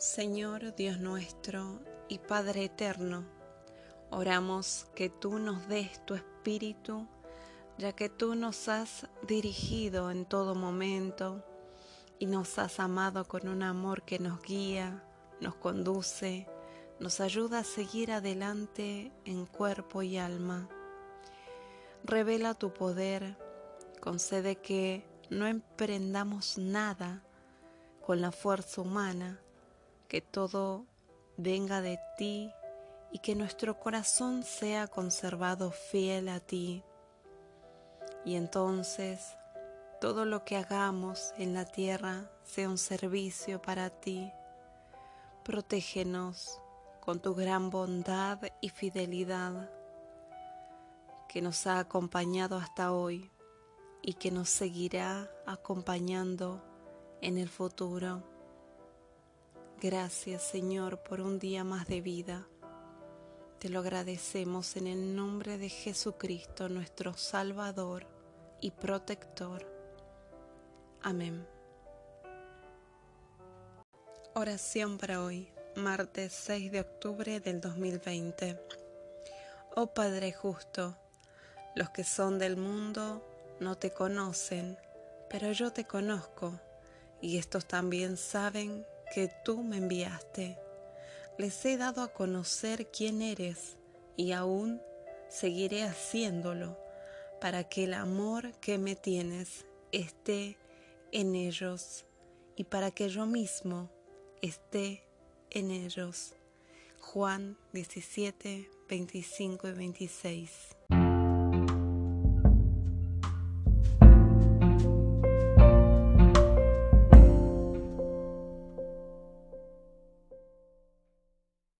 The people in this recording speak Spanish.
Señor Dios nuestro y Padre eterno, oramos que tú nos des tu espíritu, ya que tú nos has dirigido en todo momento y nos has amado con un amor que nos guía, nos conduce, nos ayuda a seguir adelante en cuerpo y alma. Revela tu poder, concede que no emprendamos nada con la fuerza humana, que todo venga de ti y que nuestro corazón sea conservado fiel a ti. Y entonces todo lo que hagamos en la tierra sea un servicio para ti. Protégenos con tu gran bondad y fidelidad que nos ha acompañado hasta hoy y que nos seguirá acompañando en el futuro. Gracias Señor por un día más de vida. Te lo agradecemos en el nombre de Jesucristo, nuestro Salvador y protector. Amén. Oración para hoy, martes 6 de octubre del 2020. Oh Padre justo, los que son del mundo no te conocen, pero yo te conozco, y estos también saben que tú me enviaste. Les he dado a conocer quién eres y aún seguiré haciéndolo para que el amor que me tienes esté en ellos y para que yo mismo esté en ellos. Juan 17, 25 y 26.